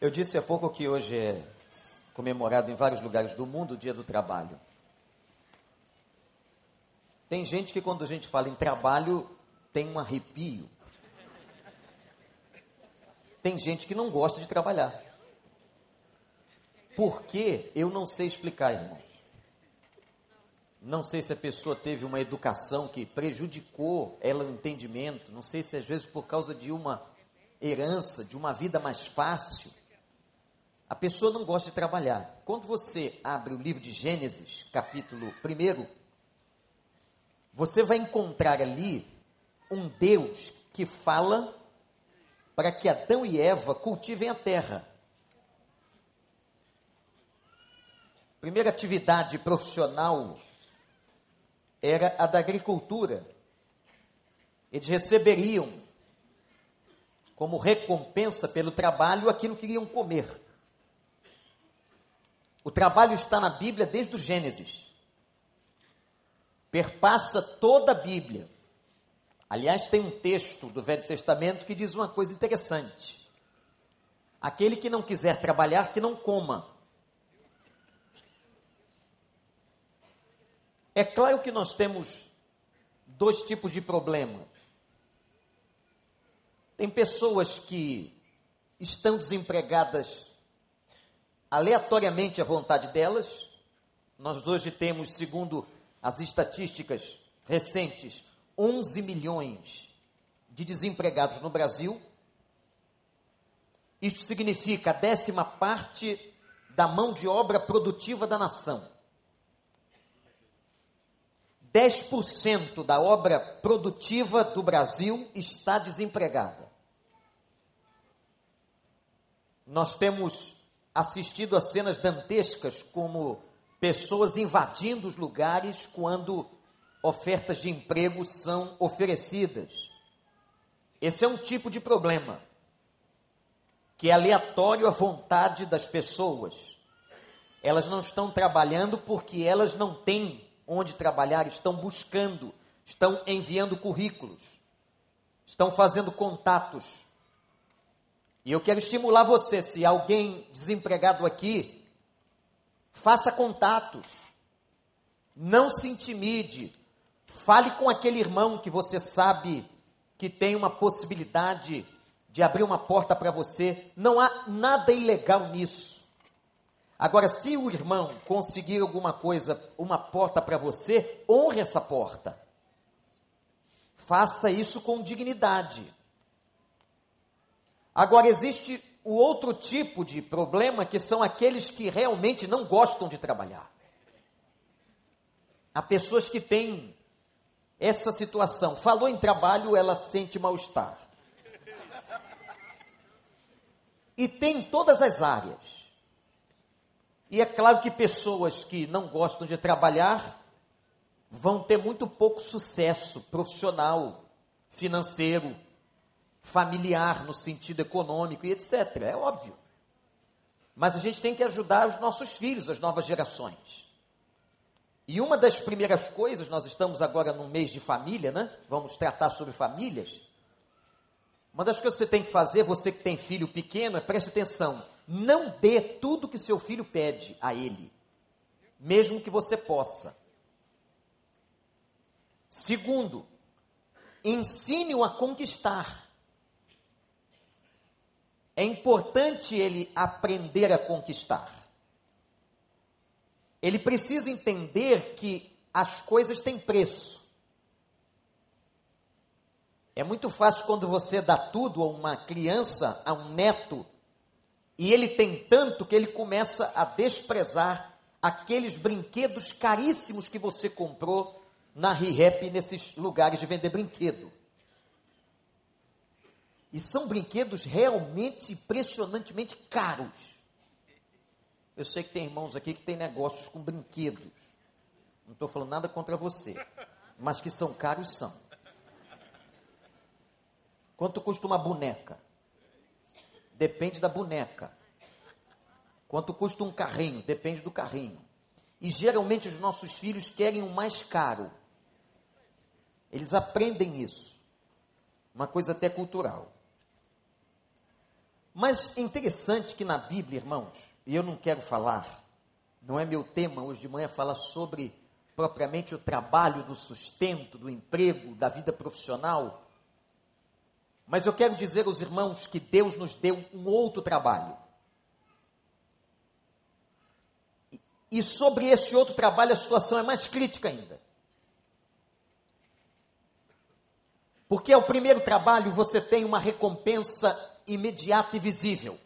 Eu disse há pouco que hoje é comemorado em vários lugares do mundo o Dia do Trabalho. Tem gente que quando a gente fala em trabalho tem um arrepio. Tem gente que não gosta de trabalhar. Por que? Eu não sei explicar, irmãos. Não sei se a pessoa teve uma educação que prejudicou ela o entendimento. Não sei se às vezes por causa de uma herança, de uma vida mais fácil. A pessoa não gosta de trabalhar. Quando você abre o livro de Gênesis, capítulo 1, você vai encontrar ali um Deus que fala para que Adão e Eva cultivem a terra. Primeira atividade profissional era a da agricultura. Eles receberiam como recompensa pelo trabalho aquilo que iriam comer. O trabalho está na Bíblia desde o Gênesis. Perpassa toda a Bíblia. Aliás, tem um texto do Velho Testamento que diz uma coisa interessante. Aquele que não quiser trabalhar, que não coma. É claro que nós temos dois tipos de problemas. Tem pessoas que estão desempregadas aleatoriamente à vontade delas. Nós hoje temos, segundo as estatísticas recentes, 11 milhões de desempregados no Brasil. Isto significa a décima parte da mão de obra produtiva da nação. 10% da obra produtiva do Brasil está desempregada. Nós temos assistido a cenas dantescas como pessoas invadindo os lugares quando ofertas de emprego são oferecidas. Esse é um tipo de problema que é aleatório à vontade das pessoas. Elas não estão trabalhando porque elas não têm onde trabalhar, estão buscando, estão enviando currículos, estão fazendo contatos e eu quero estimular você, se alguém desempregado aqui, faça contatos. Não se intimide. Fale com aquele irmão que você sabe que tem uma possibilidade de abrir uma porta para você. Não há nada ilegal nisso. Agora, se o irmão conseguir alguma coisa, uma porta para você, honre essa porta. Faça isso com dignidade. Agora, existe o outro tipo de problema que são aqueles que realmente não gostam de trabalhar. Há pessoas que têm essa situação. Falou em trabalho, ela sente mal-estar. E tem todas as áreas. E é claro que pessoas que não gostam de trabalhar vão ter muito pouco sucesso profissional, financeiro, familiar, no sentido econômico e etc. É óbvio. Mas a gente tem que ajudar os nossos filhos, as novas gerações. E uma das primeiras coisas, nós estamos agora no mês de família, né? Vamos tratar sobre famílias. Uma das coisas que você tem que fazer, você que tem filho pequeno, é preste atenção. Não dê tudo que seu filho pede a ele, mesmo que você possa. Segundo, ensine-o a conquistar. É importante ele aprender a conquistar. Ele precisa entender que as coisas têm preço. É muito fácil quando você dá tudo a uma criança, a um neto, e ele tem tanto que ele começa a desprezar aqueles brinquedos caríssimos que você comprou na ReHap nesses lugares de vender brinquedo. E são brinquedos realmente impressionantemente caros. Eu sei que tem irmãos aqui que têm negócios com brinquedos. Não estou falando nada contra você. Mas que são caros, são. Quanto custa uma boneca? Depende da boneca. Quanto custa um carrinho? Depende do carrinho. E geralmente os nossos filhos querem o mais caro. Eles aprendem isso. Uma coisa até cultural. Mas é interessante que na Bíblia, irmãos, e eu não quero falar, não é meu tema hoje de manhã falar sobre propriamente o trabalho, do sustento, do emprego, da vida profissional. Mas eu quero dizer aos irmãos que Deus nos deu um outro trabalho. E sobre esse outro trabalho a situação é mais crítica ainda. Porque ao primeiro trabalho você tem uma recompensa imediata e visível.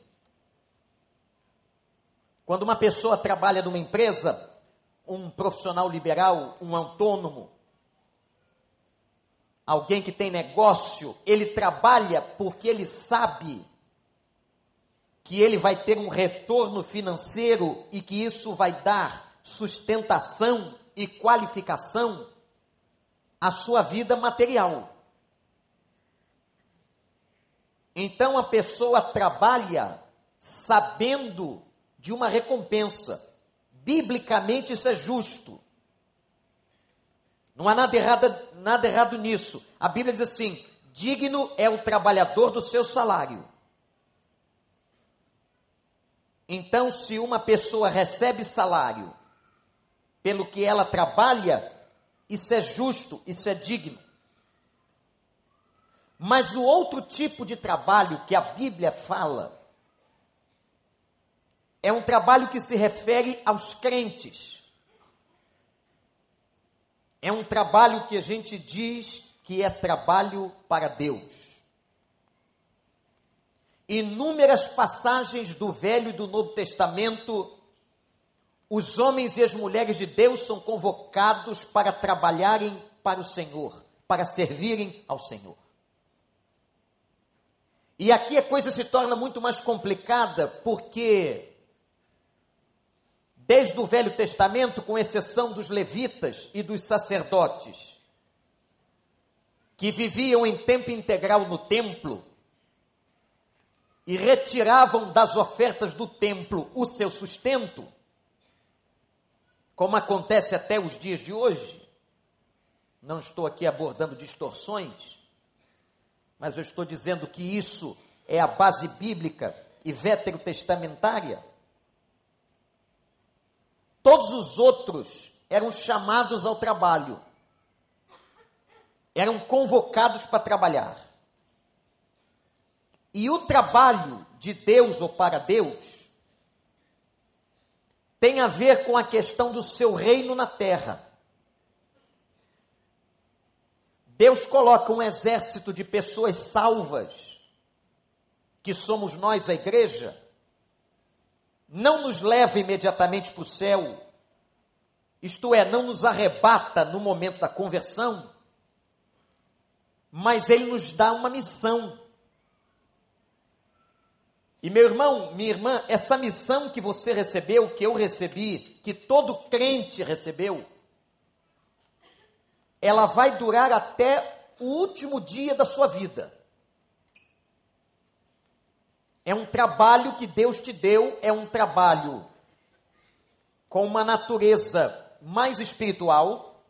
Quando uma pessoa trabalha numa empresa, um profissional liberal, um autônomo, alguém que tem negócio, ele trabalha porque ele sabe que ele vai ter um retorno financeiro e que isso vai dar sustentação e qualificação à sua vida material. Então a pessoa trabalha sabendo de uma recompensa. Biblicamente isso é justo. Não há nada errado, nada errado nisso. A Bíblia diz assim: digno é o trabalhador do seu salário. Então, se uma pessoa recebe salário pelo que ela trabalha, isso é justo, isso é digno. Mas o outro tipo de trabalho que a Bíblia fala é um trabalho que se refere aos crentes. É um trabalho que a gente diz que é trabalho para Deus. Inúmeras passagens do Velho e do Novo Testamento, os homens e as mulheres de Deus são convocados para trabalharem para o Senhor, para servirem ao Senhor. E aqui a coisa se torna muito mais complicada, porque desde o Velho Testamento, com exceção dos levitas e dos sacerdotes, que viviam em tempo integral no templo e retiravam das ofertas do templo o seu sustento, como acontece até os dias de hoje, não estou aqui abordando distorções, mas eu estou dizendo que isso é a base bíblica e veterotestamentária. Todos os outros eram chamados ao trabalho, eram convocados para trabalhar. E o trabalho de Deus ou para Deus tem a ver com a questão do seu reino na terra. Deus coloca um exército de pessoas salvas, que somos nós, a igreja, não nos leva imediatamente para o céu, isto é, não nos arrebata no momento da conversão, mas Ele nos dá uma missão. E meu irmão, minha irmã, essa missão que você recebeu, que eu recebi, que todo crente recebeu, ela vai durar até o último dia da sua vida. É um trabalho que Deus te deu, é um trabalho com uma natureza mais espiritual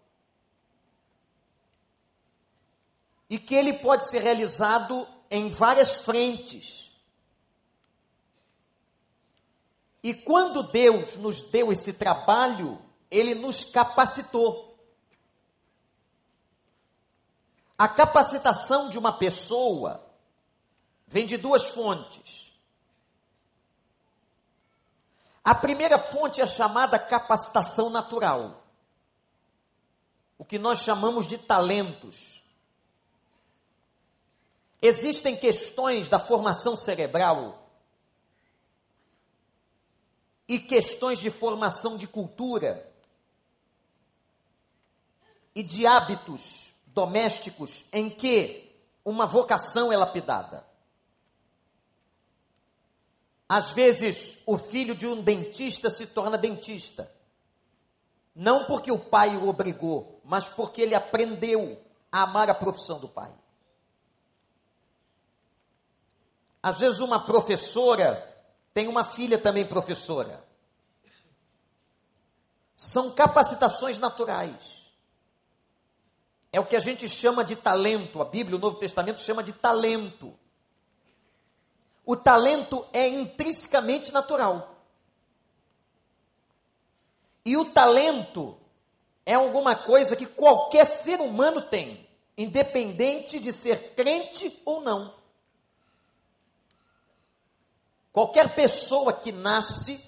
e que ele pode ser realizado em várias frentes. E quando Deus nos deu esse trabalho, ele nos capacitou. A capacitação de uma pessoa vem de duas fontes. A primeira fonte é chamada capacitação natural, o que nós chamamos de talentos. Existem questões da formação cerebral e questões de formação de cultura e de hábitos domésticos em que uma vocação é lapidada. Às vezes, o filho de um dentista se torna dentista. Não porque o pai o obrigou, mas porque ele aprendeu a amar a profissão do pai. Às vezes, uma professora tem uma filha também professora. São capacitações naturais. É o que a gente chama de talento. A Bíblia, o Novo Testamento, chama de talento. O talento é intrinsecamente natural. E o talento é alguma coisa que qualquer ser humano tem, independente de ser crente ou não. Qualquer pessoa que nasce,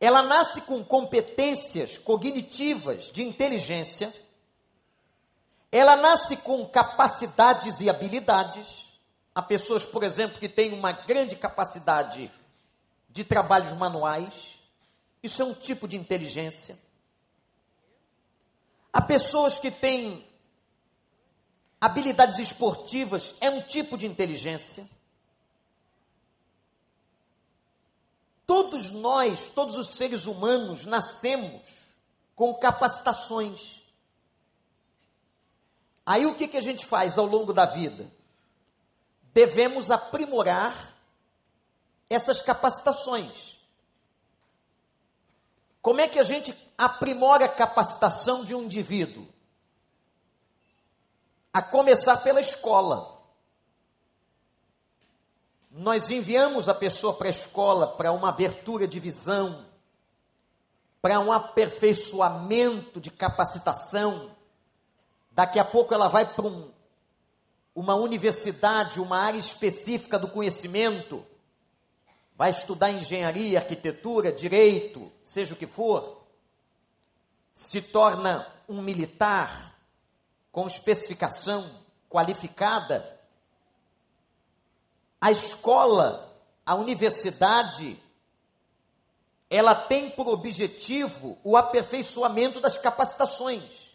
ela nasce com competências cognitivas de inteligência, ela nasce com capacidades e habilidades. Há pessoas, por exemplo, que têm uma grande capacidade de trabalhos manuais. Isso é um tipo de inteligência. Há pessoas que têm habilidades esportivas, é um tipo de inteligência. Todos nós, todos os seres humanos, nascemos com capacitações. Aí o que, que a gente faz ao longo da vida? Devemos aprimorar essas capacitações. Como é que a gente aprimora a capacitação de um indivíduo? A começar pela escola. Nós enviamos a pessoa para a escola para uma abertura de visão, para um aperfeiçoamento de capacitação Daqui a pouco ela vai para um, uma universidade, uma área específica do conhecimento, vai estudar engenharia, arquitetura, direito, seja o que for, se torna um militar com especificação qualificada. A escola, a universidade, ela tem por objetivo o aperfeiçoamento das capacitações.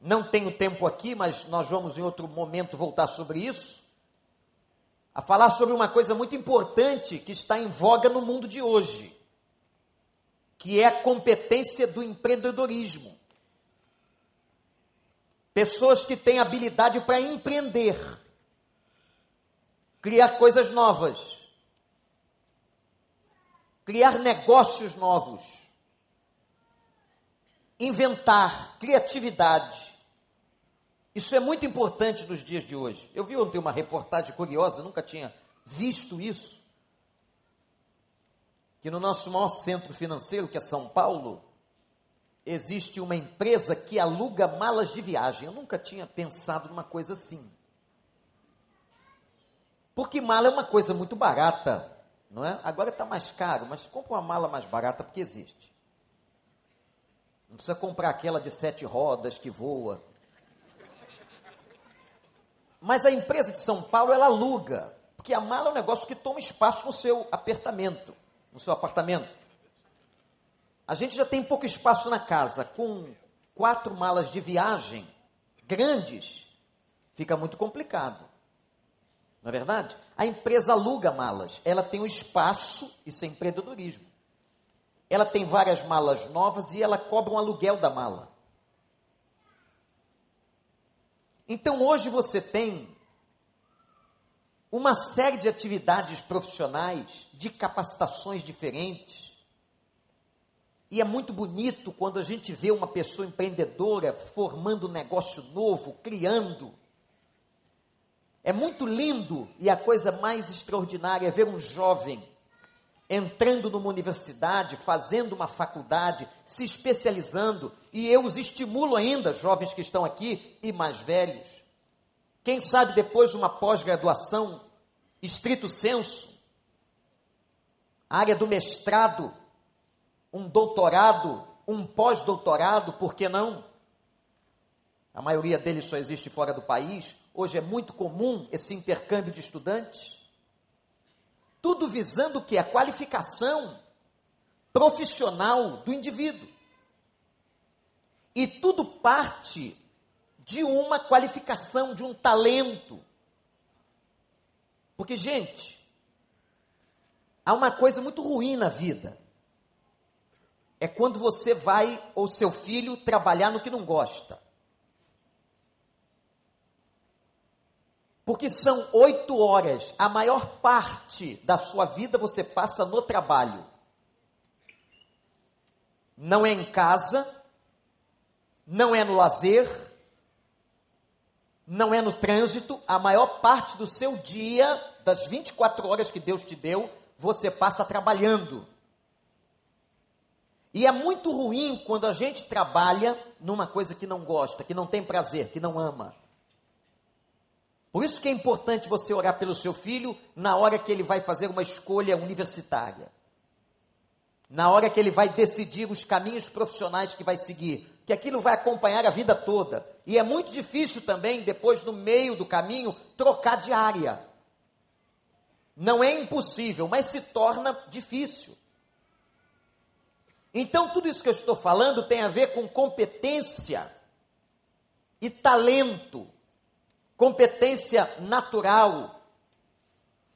Não tenho tempo aqui, mas nós vamos em outro momento voltar sobre isso. A falar sobre uma coisa muito importante que está em voga no mundo de hoje, que é a competência do empreendedorismo. Pessoas que têm habilidade para empreender, criar coisas novas, criar negócios novos inventar, criatividade. Isso é muito importante nos dias de hoje. Eu vi ontem uma reportagem curiosa, nunca tinha visto isso. Que no nosso maior centro financeiro, que é São Paulo, existe uma empresa que aluga malas de viagem. Eu nunca tinha pensado numa coisa assim. Porque mala é uma coisa muito barata, não é? Agora está mais caro, mas compra uma mala mais barata porque existe. Não precisa comprar aquela de sete rodas que voa. Mas a empresa de São Paulo, ela aluga. Porque a mala é um negócio que toma espaço no seu apartamento. No seu apartamento. A gente já tem pouco espaço na casa. Com quatro malas de viagem grandes, fica muito complicado. Não é verdade? A empresa aluga malas. Ela tem um espaço, isso é empreendedorismo ela tem várias malas novas e ela cobra um aluguel da mala. Então hoje você tem uma série de atividades profissionais, de capacitações diferentes. E é muito bonito quando a gente vê uma pessoa empreendedora formando um negócio novo, criando. É muito lindo e a coisa mais extraordinária é ver um jovem entrando numa universidade, fazendo uma faculdade, se especializando, e eu os estimulo ainda, jovens que estão aqui e mais velhos. Quem sabe depois de uma pós-graduação, estrito senso, área do mestrado, um doutorado, um pós-doutorado, por que não? A maioria deles só existe fora do país. Hoje é muito comum esse intercâmbio de estudantes. Tudo visando o que? A qualificação profissional do indivíduo. E tudo parte de uma qualificação, de um talento. Porque, gente, há uma coisa muito ruim na vida. É quando você vai, ou seu filho, trabalhar no que não gosta. Porque são oito horas, a maior parte da sua vida você passa no trabalho. Não é em casa, não é no lazer, não é no trânsito, a maior parte do seu dia, das 24 horas que Deus te deu, você passa trabalhando. E é muito ruim quando a gente trabalha numa coisa que não gosta, que não tem prazer, que não ama. Por isso que é importante você orar pelo seu filho na hora que ele vai fazer uma escolha universitária. Na hora que ele vai decidir os caminhos profissionais que vai seguir, que aquilo vai acompanhar a vida toda. E é muito difícil também, depois, no meio do caminho, trocar de área. Não é impossível, mas se torna difícil. Então, tudo isso que eu estou falando tem a ver com competência e talento, competência natural,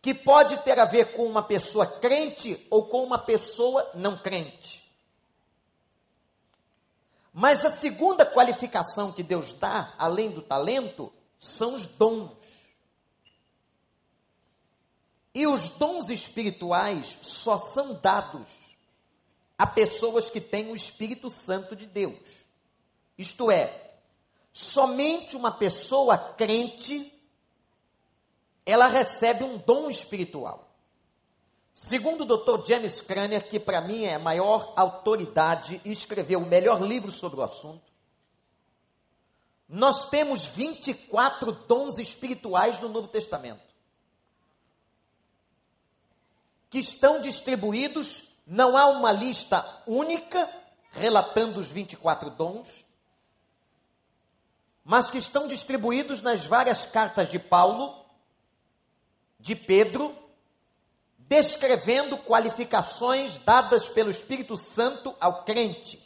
que pode ter a ver com uma pessoa crente ou com uma pessoa não crente. Mas a segunda qualificação que Deus dá, além do talento, são os dons. E os dons espirituais só são dados a pessoas que têm o Espírito Santo de Deus. Isto é, somente uma pessoa crente ela recebe um dom espiritual. Segundo o Dr. James Cranner, que para mim é a maior autoridade e escreveu o melhor livro sobre o assunto, nós temos 24 dons espirituais no Novo Testamento, que estão distribuídos não há uma lista única relatando os 24 dons, mas que estão distribuídos nas várias cartas de Paulo, de Pedro, descrevendo qualificações dadas pelo Espírito Santo ao crente.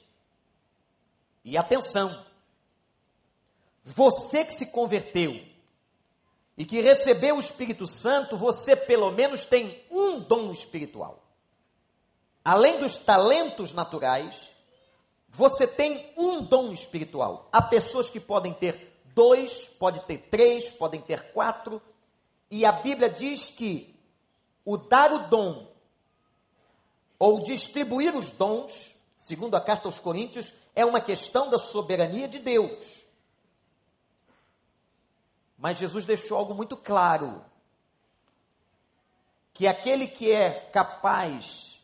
E atenção, você que se converteu e que recebeu o Espírito Santo, você pelo menos tem um dom espiritual além dos talentos naturais, você tem um dom espiritual. Há pessoas que podem ter dois, podem ter três, podem ter quatro, e a Bíblia diz que o dar o dom ou distribuir os dons, segundo a carta aos Coríntios, é uma questão da soberania de Deus. Mas Jesus deixou algo muito claro: que aquele que é capaz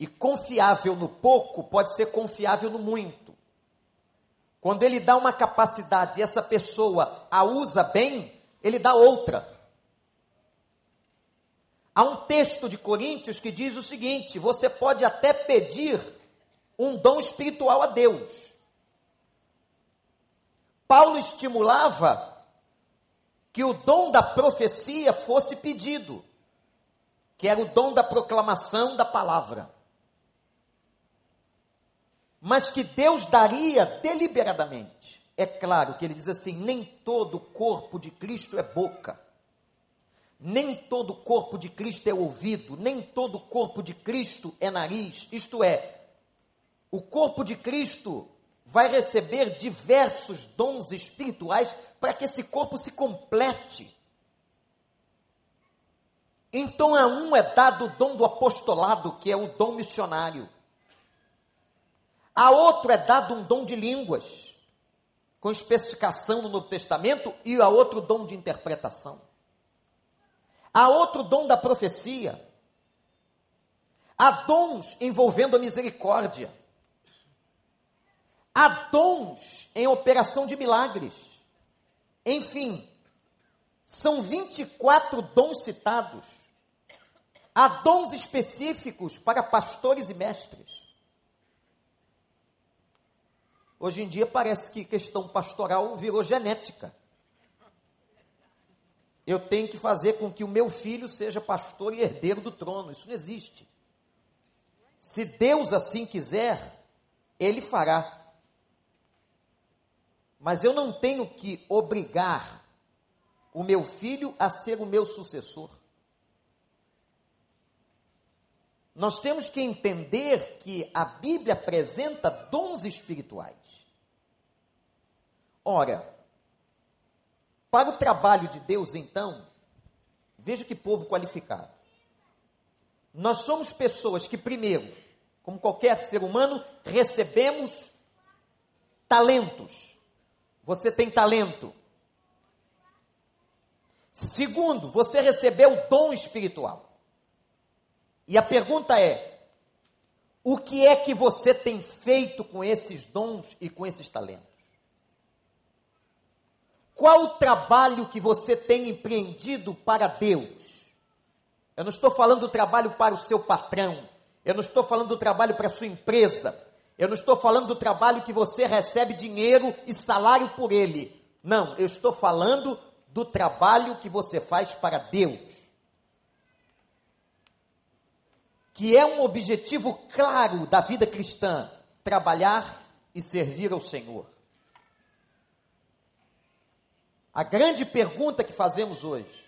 e confiável no pouco pode ser confiável no muito. Quando ele dá uma capacidade e essa pessoa a usa bem, ele dá outra. Há um texto de Coríntios que diz o seguinte: você pode até pedir um dom espiritual a Deus. Paulo estimulava que o dom da profecia fosse pedido, que era o dom da proclamação da palavra mas que Deus daria deliberadamente. É claro que ele diz assim: nem todo corpo de Cristo é boca, nem todo corpo de Cristo é ouvido, nem todo corpo de Cristo é nariz. Isto é, o corpo de Cristo vai receber diversos dons espirituais para que esse corpo se complete. Então a um é dado o dom do apostolado, que é o dom missionário. A outro é dado um dom de línguas, com especificação no Novo Testamento, e a outro dom de interpretação. Há outro dom da profecia. Há dons envolvendo a misericórdia. Há dons em operação de milagres. Enfim, são 24 dons citados. Há dons específicos para pastores e mestres. Hoje em dia parece que questão pastoral virou genética. Eu tenho que fazer com que o meu filho seja pastor e herdeiro do trono. Isso não existe. Se Deus assim quiser, Ele fará. Mas eu não tenho que obrigar o meu filho a ser o meu sucessor. Nós temos que entender que a Bíblia apresenta dons espirituais. Ora, para o trabalho de Deus, então, veja que povo qualificado. Nós somos pessoas que, primeiro, como qualquer ser humano, recebemos talentos. Você tem talento. Segundo, você recebeu dom espiritual. E a pergunta é: o que é que você tem feito com esses dons e com esses talentos? Qual o trabalho que você tem empreendido para Deus? Eu não estou falando do trabalho para o seu patrão, eu não estou falando do trabalho para a sua empresa, eu não estou falando do trabalho que você recebe dinheiro e salário por ele. Não, eu estou falando do trabalho que você faz para Deus. Que é um objetivo claro da vida cristã: trabalhar e servir ao Senhor. A grande pergunta que fazemos hoje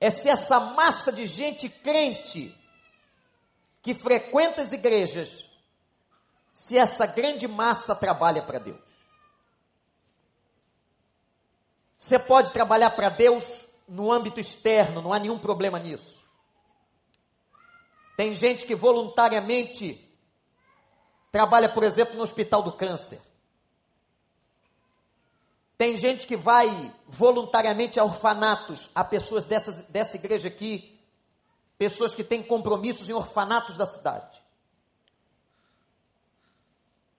é se essa massa de gente crente que frequenta as igrejas se essa grande massa trabalha para Deus. Você pode trabalhar para Deus no âmbito externo, não há nenhum problema nisso. Tem gente que voluntariamente trabalha, por exemplo, no hospital do câncer. Tem gente que vai voluntariamente a orfanatos, a pessoas dessas, dessa igreja aqui, pessoas que têm compromissos em orfanatos da cidade.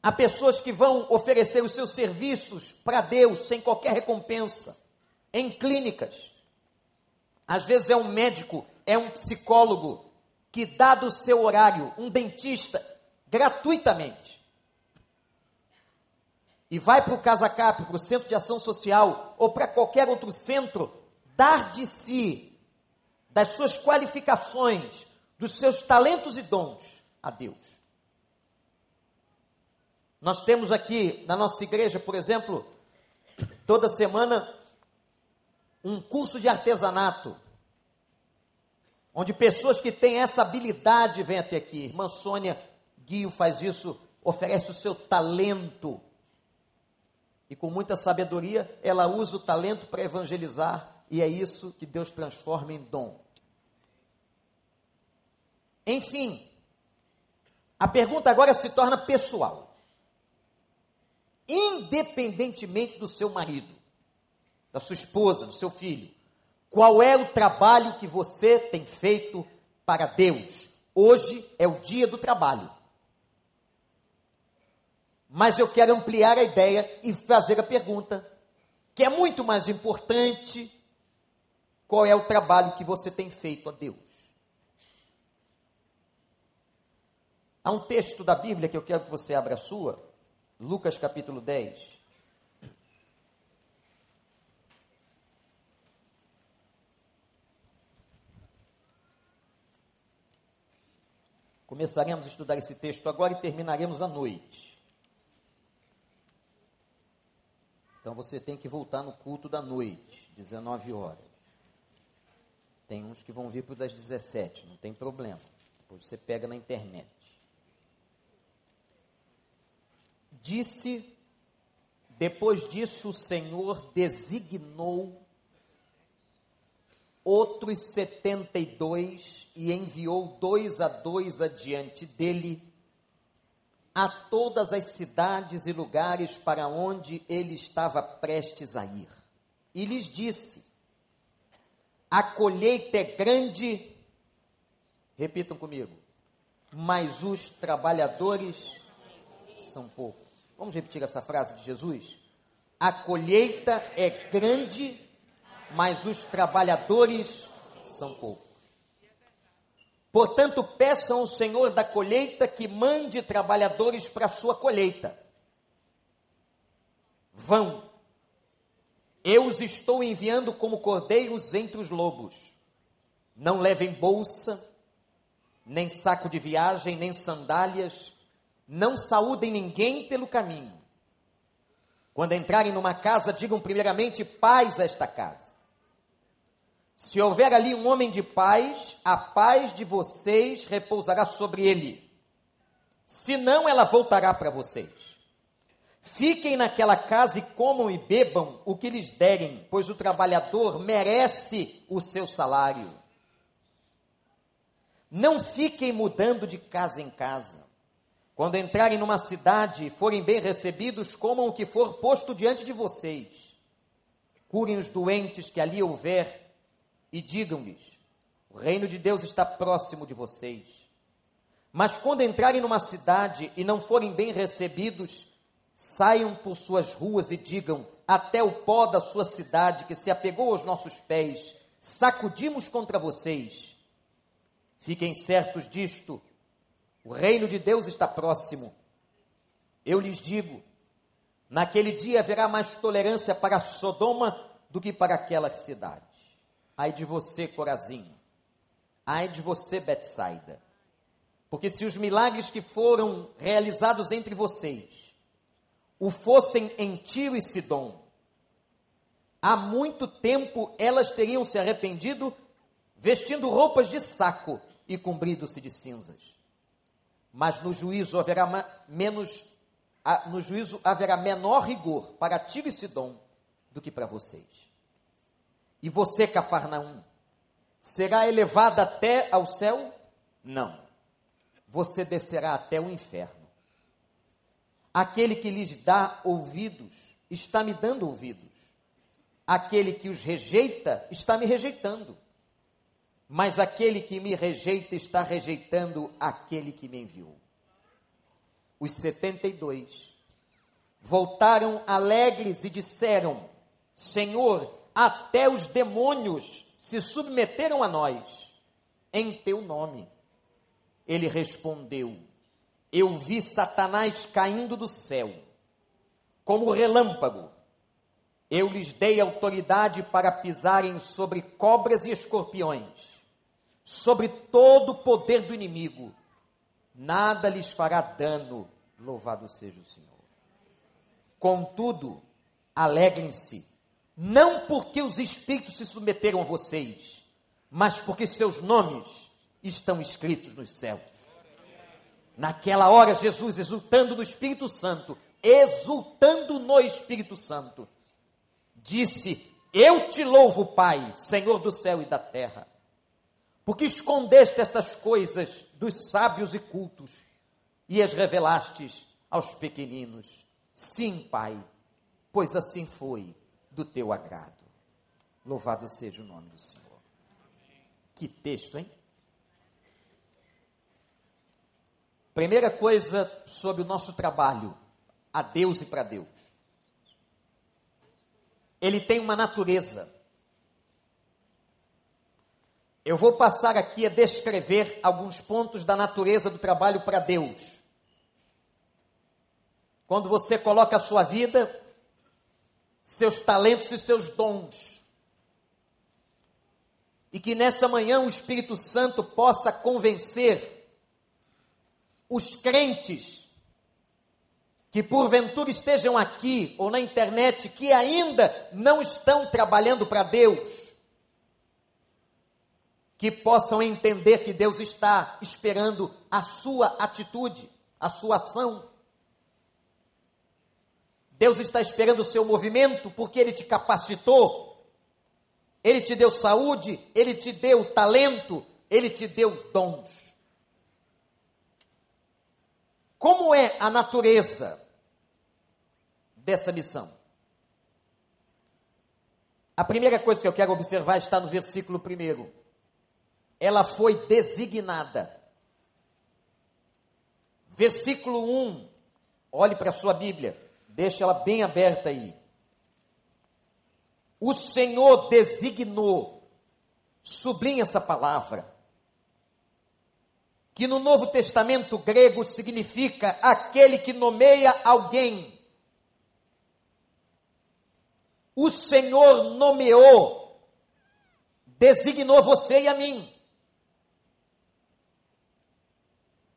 Há pessoas que vão oferecer os seus serviços para Deus sem qualquer recompensa, em clínicas. Às vezes é um médico, é um psicólogo que dá do seu horário, um dentista, gratuitamente. E vai para o Casacap, para o Centro de Ação Social ou para qualquer outro centro, dar de si, das suas qualificações, dos seus talentos e dons a Deus. Nós temos aqui na nossa igreja, por exemplo, toda semana um curso de artesanato, onde pessoas que têm essa habilidade vêm até aqui. Irmã Sônia Guio faz isso, oferece o seu talento. E com muita sabedoria, ela usa o talento para evangelizar, e é isso que Deus transforma em dom. Enfim, a pergunta agora se torna pessoal independentemente do seu marido, da sua esposa, do seu filho. Qual é o trabalho que você tem feito para Deus? Hoje é o dia do trabalho. Mas eu quero ampliar a ideia e fazer a pergunta, que é muito mais importante: qual é o trabalho que você tem feito a Deus? Há um texto da Bíblia que eu quero que você abra a sua, Lucas capítulo 10. Começaremos a estudar esse texto agora e terminaremos à noite. Então você tem que voltar no culto da noite, 19 horas. Tem uns que vão vir para das 17, não tem problema. Depois você pega na internet. Disse, depois disso o Senhor designou outros setenta e dois e enviou dois a dois adiante dele a todas as cidades e lugares para onde ele estava prestes a ir. E lhes disse: A colheita é grande, repitam comigo, mas os trabalhadores são poucos. Vamos repetir essa frase de Jesus? A colheita é grande, mas os trabalhadores são poucos. Portanto, peçam ao Senhor da colheita que mande trabalhadores para a sua colheita. Vão. Eu os estou enviando como cordeiros entre os lobos. Não levem bolsa, nem saco de viagem, nem sandálias, não saúdem ninguém pelo caminho. Quando entrarem numa casa, digam primeiramente paz a esta casa. Se houver ali um homem de paz, a paz de vocês repousará sobre ele. Se não, ela voltará para vocês. Fiquem naquela casa e comam e bebam o que lhes derem, pois o trabalhador merece o seu salário. Não fiquem mudando de casa em casa. Quando entrarem numa cidade e forem bem recebidos, comam o que for posto diante de vocês. curem os doentes que ali houver e digam-lhes: o reino de Deus está próximo de vocês. Mas quando entrarem numa cidade e não forem bem recebidos, saiam por suas ruas e digam: até o pó da sua cidade que se apegou aos nossos pés, sacudimos contra vocês. Fiquem certos disto: o reino de Deus está próximo. Eu lhes digo: naquele dia haverá mais tolerância para Sodoma do que para aquela cidade. Ai de você, Corazinho. Ai de você, Betsaida. Porque se os milagres que foram realizados entre vocês o fossem em Tiro e Sidom, há muito tempo elas teriam se arrependido, vestindo roupas de saco e cobrindo-se de cinzas. Mas no juízo haverá menos, no juízo haverá menor rigor para Tiro e Sidom do que para vocês. E você, Cafarnaum, será elevada até ao céu? Não. Você descerá até o inferno. Aquele que lhes dá ouvidos, está me dando ouvidos. Aquele que os rejeita, está me rejeitando. Mas aquele que me rejeita, está rejeitando aquele que me enviou. Os setenta e dois voltaram alegres e disseram: Senhor, até os demônios se submeteram a nós em teu nome. Ele respondeu: Eu vi Satanás caindo do céu, como relâmpago. Eu lhes dei autoridade para pisarem sobre cobras e escorpiões, sobre todo o poder do inimigo. Nada lhes fará dano, louvado seja o Senhor. Contudo, alegrem-se não porque os espíritos se submeteram a vocês, mas porque seus nomes estão escritos nos céus. Naquela hora, Jesus, exultando no Espírito Santo, exultando no Espírito Santo, disse: Eu te louvo, Pai, Senhor do céu e da terra, porque escondeste estas coisas dos sábios e cultos e as revelastes aos pequeninos. Sim, Pai, pois assim foi do teu agrado. Louvado seja o nome do Senhor. Que texto, hein? Primeira coisa sobre o nosso trabalho, a Deus e para Deus. Ele tem uma natureza. Eu vou passar aqui a descrever alguns pontos da natureza do trabalho para Deus. Quando você coloca a sua vida seus talentos e seus dons. E que nessa manhã o Espírito Santo possa convencer os crentes que porventura estejam aqui ou na internet que ainda não estão trabalhando para Deus, que possam entender que Deus está esperando a sua atitude, a sua ação. Deus está esperando o seu movimento porque Ele te capacitou, Ele te deu saúde, Ele te deu talento, Ele te deu dons. Como é a natureza dessa missão? A primeira coisa que eu quero observar está no versículo primeiro. Ela foi designada. Versículo 1. Olhe para a sua Bíblia. Deixa ela bem aberta aí. O Senhor designou, sublinha essa palavra, que no Novo Testamento grego significa aquele que nomeia alguém. O Senhor nomeou, designou você e a mim.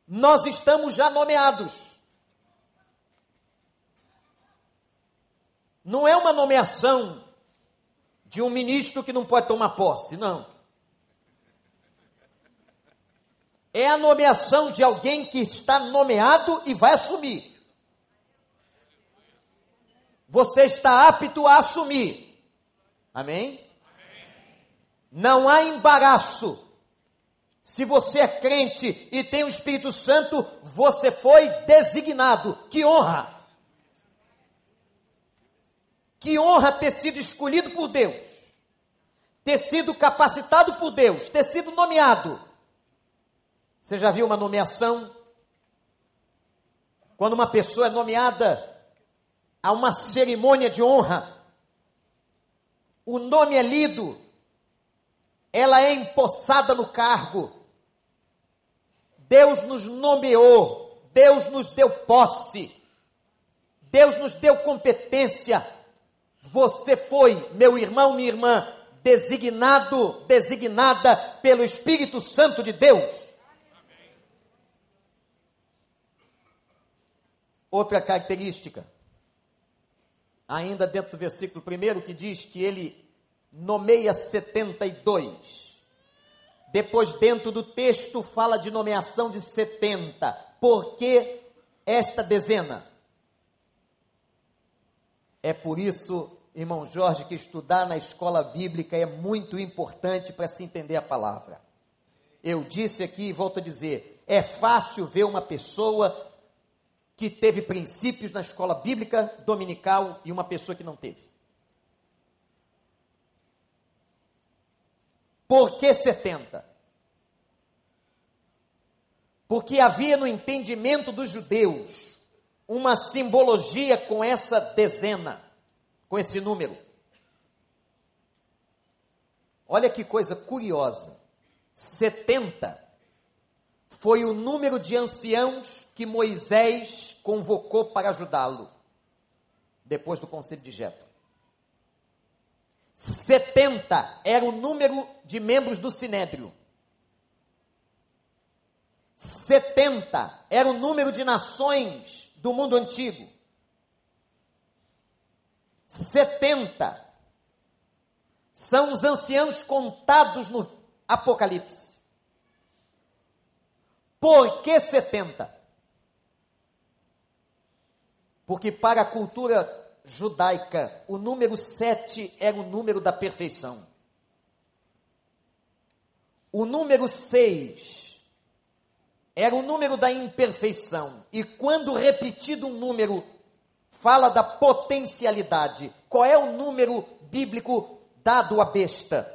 Nós estamos já nomeados. Não é uma nomeação de um ministro que não pode tomar posse, não. É a nomeação de alguém que está nomeado e vai assumir. Você está apto a assumir. Amém? Não há embaraço. Se você é crente e tem o Espírito Santo, você foi designado. Que honra! Que honra ter sido escolhido por Deus, ter sido capacitado por Deus, ter sido nomeado. Você já viu uma nomeação? Quando uma pessoa é nomeada a uma cerimônia de honra, o nome é lido, ela é empossada no cargo. Deus nos nomeou, Deus nos deu posse, Deus nos deu competência. Você foi, meu irmão, minha irmã, designado, designada pelo Espírito Santo de Deus. Outra característica, ainda dentro do versículo primeiro, que diz que ele nomeia 72. Depois, dentro do texto, fala de nomeação de 70. Por que esta dezena? É por isso, irmão Jorge, que estudar na escola bíblica é muito importante para se entender a palavra. Eu disse aqui e volto a dizer: é fácil ver uma pessoa que teve princípios na escola bíblica dominical e uma pessoa que não teve. Por que 70? Porque havia no entendimento dos judeus uma simbologia com essa dezena, com esse número. Olha que coisa curiosa. 70 foi o número de anciãos que Moisés convocou para ajudá-lo, depois do conselho de Jetro. 70 era o número de membros do Sinédrio. 70 era o número de nações do mundo antigo. 70 são os anciãos contados no Apocalipse. Por que 70? Porque para a cultura judaica, o número 7 era o número da perfeição. O número 6 era o número da imperfeição. E quando repetido um número, fala da potencialidade. Qual é o número bíblico dado à besta?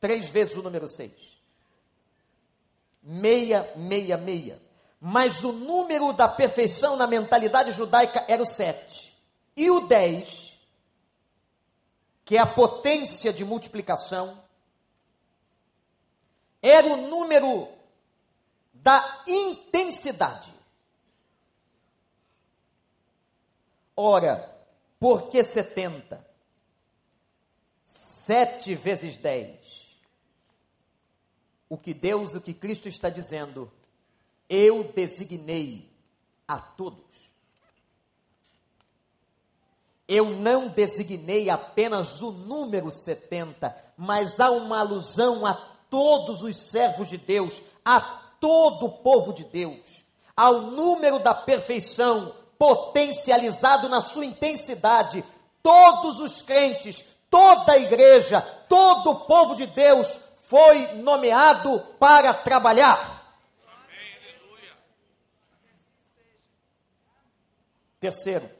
Três vezes o número 6. Meia, meia, meia mas o número da perfeição na mentalidade judaica era o 7. E o 10, que é a potência de multiplicação, era o número da intensidade. Ora, por que 70? 7 vezes 10. O que Deus, o que Cristo está dizendo, eu designei a todos. Eu não designei apenas o número 70, mas há uma alusão a todos os servos de Deus, a todo o povo de Deus, ao número da perfeição potencializado na sua intensidade. Todos os crentes, toda a igreja, todo o povo de Deus foi nomeado para trabalhar. Terceiro,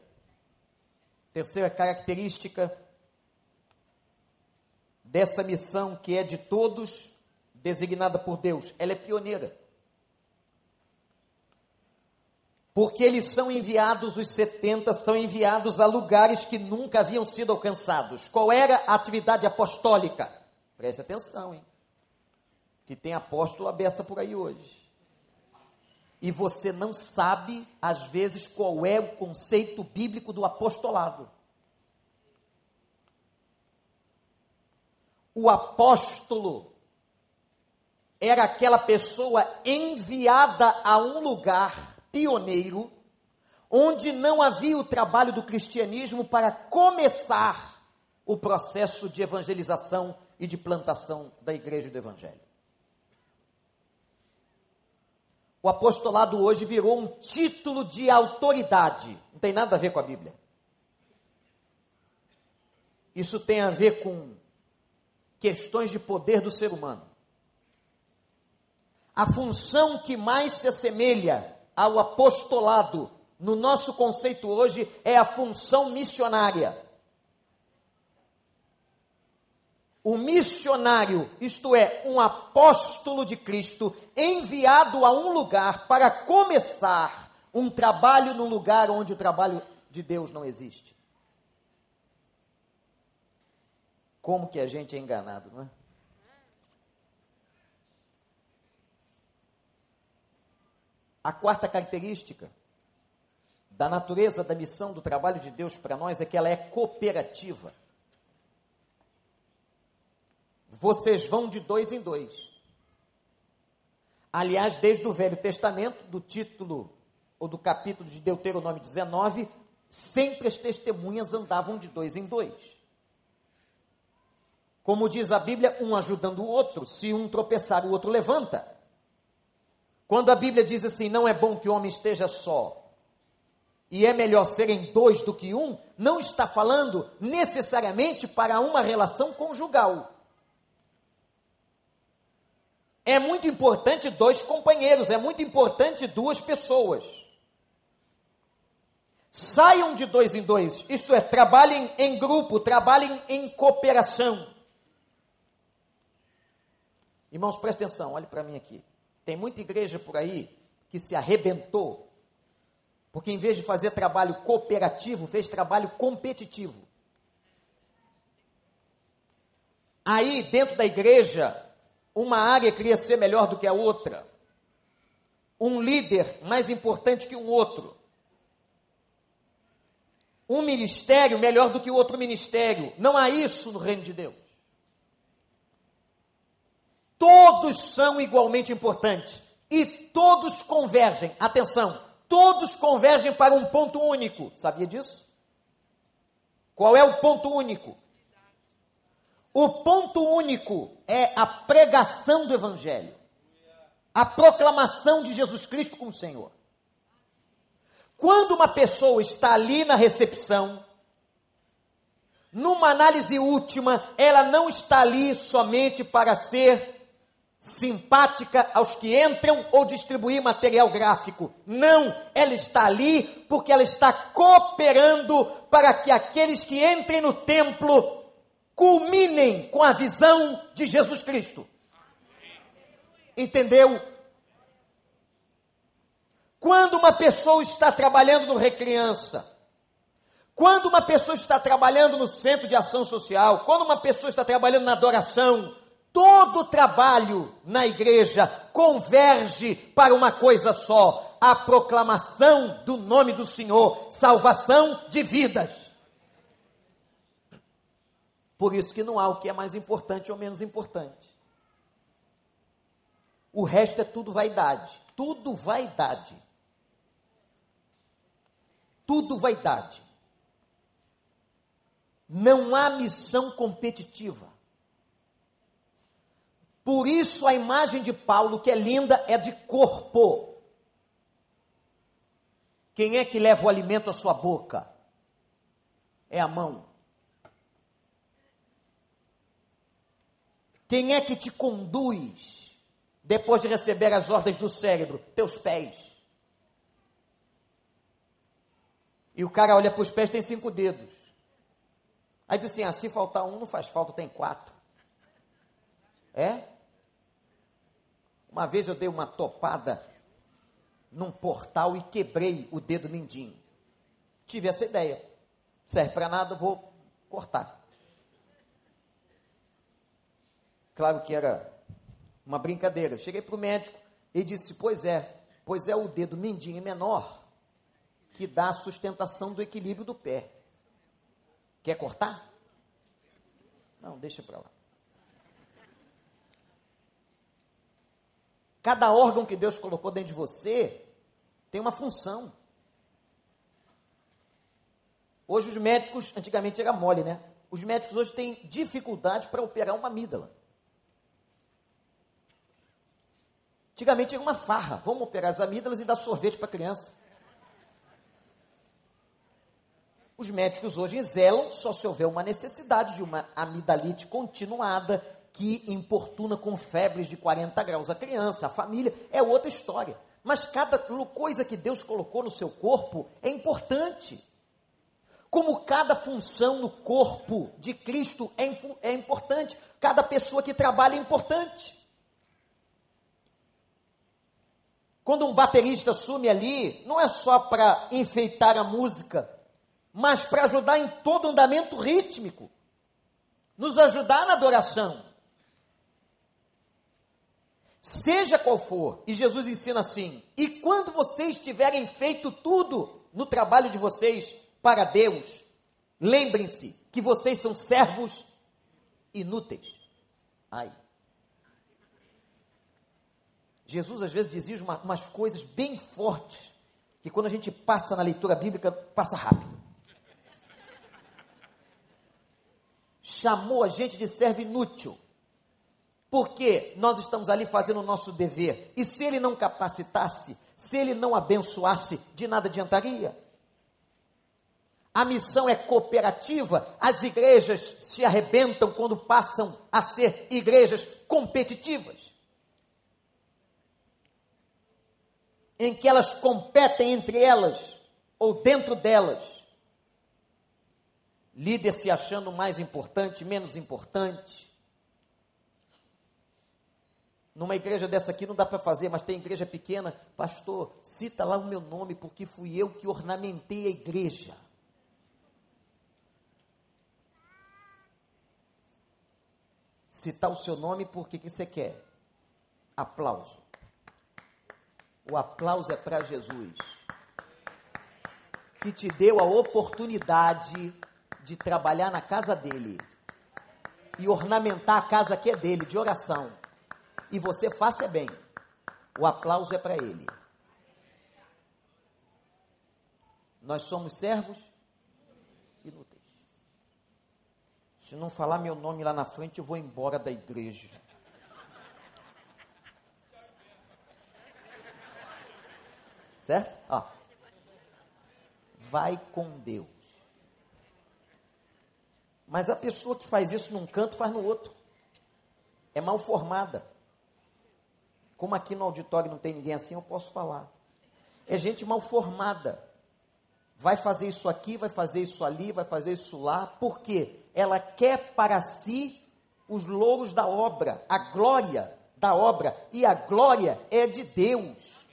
terceira característica dessa missão que é de todos, designada por Deus, ela é pioneira. Porque eles são enviados, os 70 são enviados a lugares que nunca haviam sido alcançados. Qual era a atividade apostólica? Preste atenção, hein? Que tem apóstolo aberta por aí hoje e você não sabe, às vezes, qual é o conceito bíblico do apostolado. O apóstolo era aquela pessoa enviada a um lugar pioneiro, onde não havia o trabalho do cristianismo para começar o processo de evangelização e de plantação da igreja do evangelho. O apostolado hoje virou um título de autoridade. Não tem nada a ver com a Bíblia. Isso tem a ver com questões de poder do ser humano. A função que mais se assemelha ao apostolado no nosso conceito hoje, é a função missionária. O missionário, isto é, um apóstolo de Cristo, enviado a um lugar para começar um trabalho num lugar onde o trabalho de Deus não existe. Como que a gente é enganado, não é? A quarta característica da natureza da missão do trabalho de Deus para nós é que ela é cooperativa. Vocês vão de dois em dois. Aliás, desde o Velho Testamento, do título ou do capítulo de Deuteronômio 19, sempre as testemunhas andavam de dois em dois. Como diz a Bíblia, um ajudando o outro, se um tropeçar, o outro levanta. Quando a Bíblia diz assim, não é bom que o homem esteja só, e é melhor serem dois do que um, não está falando necessariamente para uma relação conjugal. É muito importante dois companheiros, é muito importante duas pessoas. Saiam de dois em dois, isto é, trabalhem em grupo, trabalhem em cooperação. Irmãos, presta atenção, olhe para mim aqui. Tem muita igreja por aí que se arrebentou, porque em vez de fazer trabalho cooperativo, fez trabalho competitivo. Aí, dentro da igreja, uma área queria ser melhor do que a outra. Um líder mais importante que um outro. Um ministério melhor do que o outro ministério. Não há isso no reino de Deus. Todos são igualmente importantes e todos convergem. Atenção, todos convergem para um ponto único. Sabia disso? Qual é o ponto único? O ponto único é a pregação do Evangelho, a proclamação de Jesus Cristo como Senhor. Quando uma pessoa está ali na recepção, numa análise última, ela não está ali somente para ser simpática aos que entram ou distribuir material gráfico. Não, ela está ali porque ela está cooperando para que aqueles que entrem no templo culminem com a visão de Jesus Cristo. Entendeu? Quando uma pessoa está trabalhando no Recriança, quando uma pessoa está trabalhando no centro de ação social, quando uma pessoa está trabalhando na adoração, Todo trabalho na igreja converge para uma coisa só: a proclamação do nome do Senhor, salvação de vidas. Por isso que não há o que é mais importante ou menos importante. O resto é tudo vaidade. Tudo vaidade. Tudo vaidade. Não há missão competitiva. Por isso a imagem de Paulo, que é linda, é de corpo. Quem é que leva o alimento à sua boca? É a mão. Quem é que te conduz depois de receber as ordens do cérebro? Teus pés. E o cara olha para os pés, tem cinco dedos. Aí diz assim: ah, se faltar um, não faz falta, tem quatro. É? Uma vez eu dei uma topada num portal e quebrei o dedo mindinho. Tive essa ideia. Serve para nada, vou cortar. Claro que era uma brincadeira. Cheguei para o médico e disse: Pois é, pois é o dedo mindinho menor que dá a sustentação do equilíbrio do pé. Quer cortar? Não, deixa para lá. Cada órgão que Deus colocou dentro de você tem uma função. Hoje os médicos, antigamente era mole, né? Os médicos hoje têm dificuldade para operar uma amígdala. Antigamente era uma farra. Vamos operar as amígdalas e dar sorvete para a criança. Os médicos hoje zelam só se houver uma necessidade de uma amidalite continuada, que importuna com febres de 40 graus a criança, a família, é outra história. mas cada coisa que Deus colocou no seu corpo é importante. Como cada função no corpo de Cristo é, é importante, cada pessoa que trabalha é importante. Quando um baterista assume ali, não é só para enfeitar a música, mas para ajudar em todo o andamento rítmico, nos ajudar na adoração. Seja qual for, e Jesus ensina assim: e quando vocês tiverem feito tudo no trabalho de vocês para Deus, lembrem-se que vocês são servos inúteis. Ai. Jesus às vezes dizia uma, umas coisas bem fortes, que quando a gente passa na leitura bíblica, passa rápido. Chamou a gente de servo inútil, porque nós estamos ali fazendo o nosso dever, e se ele não capacitasse, se ele não abençoasse, de nada adiantaria. A missão é cooperativa, as igrejas se arrebentam quando passam a ser igrejas competitivas. em que elas competem entre elas ou dentro delas. Líder se achando mais importante, menos importante. Numa igreja dessa aqui não dá para fazer, mas tem igreja pequena. Pastor, cita lá o meu nome, porque fui eu que ornamentei a igreja. Citar o seu nome porque que você quer? Aplauso. O aplauso é para Jesus, que te deu a oportunidade de trabalhar na casa dele e ornamentar a casa que é dele, de oração. E você faça bem. O aplauso é para ele. Nós somos servos inúteis. Se não falar meu nome lá na frente, eu vou embora da igreja. Certo? Ó. Vai com Deus. Mas a pessoa que faz isso num canto faz no outro. É mal formada. Como aqui no auditório não tem ninguém assim, eu posso falar. É gente mal formada. Vai fazer isso aqui, vai fazer isso ali, vai fazer isso lá. Por quê? Ela quer para si os louros da obra, a glória da obra. E a glória é de Deus.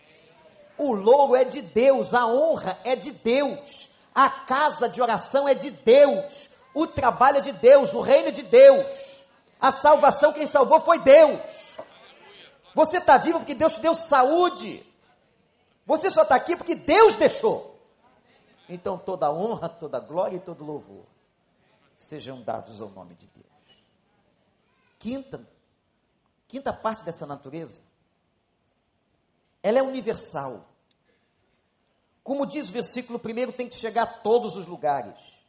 O louro é de Deus, a honra é de Deus, a casa de oração é de Deus, o trabalho é de Deus, o reino é de Deus, a salvação, quem salvou foi Deus. Você está vivo porque Deus te deu saúde. Você só está aqui porque Deus deixou. Então toda honra, toda glória e todo louvor sejam dados ao nome de Deus. Quinta, quinta parte dessa natureza, ela é universal. Como diz o versículo primeiro, tem que chegar a todos os lugares.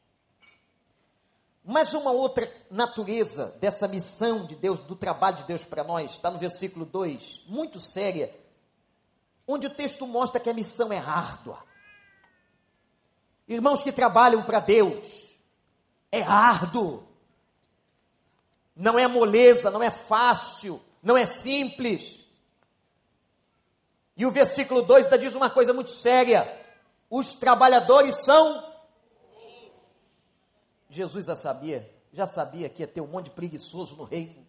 Mas uma outra natureza dessa missão de Deus, do trabalho de Deus para nós, está no versículo 2, muito séria, onde o texto mostra que a missão é árdua. Irmãos que trabalham para Deus, é árduo, não é moleza, não é fácil, não é simples. E o versículo 2 ainda diz uma coisa muito séria: os trabalhadores são. Jesus já sabia, já sabia que ia ter um monte de preguiçoso no reino.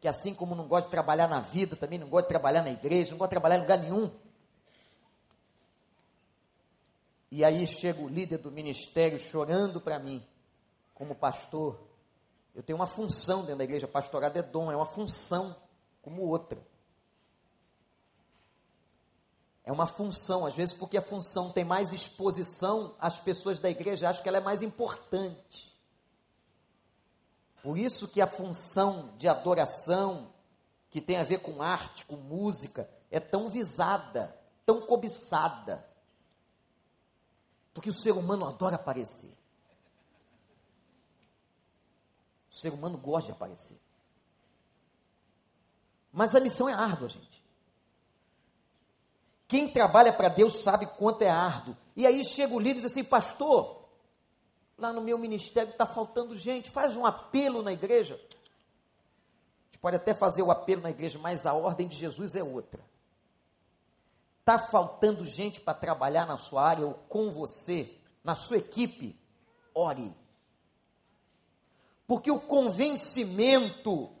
Que assim como não gosta de trabalhar na vida, também não gosta de trabalhar na igreja, não gosta de trabalhar em lugar nenhum. E aí chega o líder do ministério chorando para mim, como pastor. Eu tenho uma função dentro da igreja, pastorado é dom, é uma função como outra. É uma função, às vezes, porque a função tem mais exposição, as pessoas da igreja acham que ela é mais importante. Por isso que a função de adoração, que tem a ver com arte, com música, é tão visada, tão cobiçada. Porque o ser humano adora aparecer. O ser humano gosta de aparecer. Mas a missão é árdua, gente. Quem trabalha para Deus sabe quanto é árduo. E aí chega o líder e diz assim, pastor, lá no meu ministério está faltando gente, faz um apelo na igreja. A gente pode até fazer o apelo na igreja, mas a ordem de Jesus é outra. está faltando gente para trabalhar na sua área ou com você, na sua equipe, ore. Porque o convencimento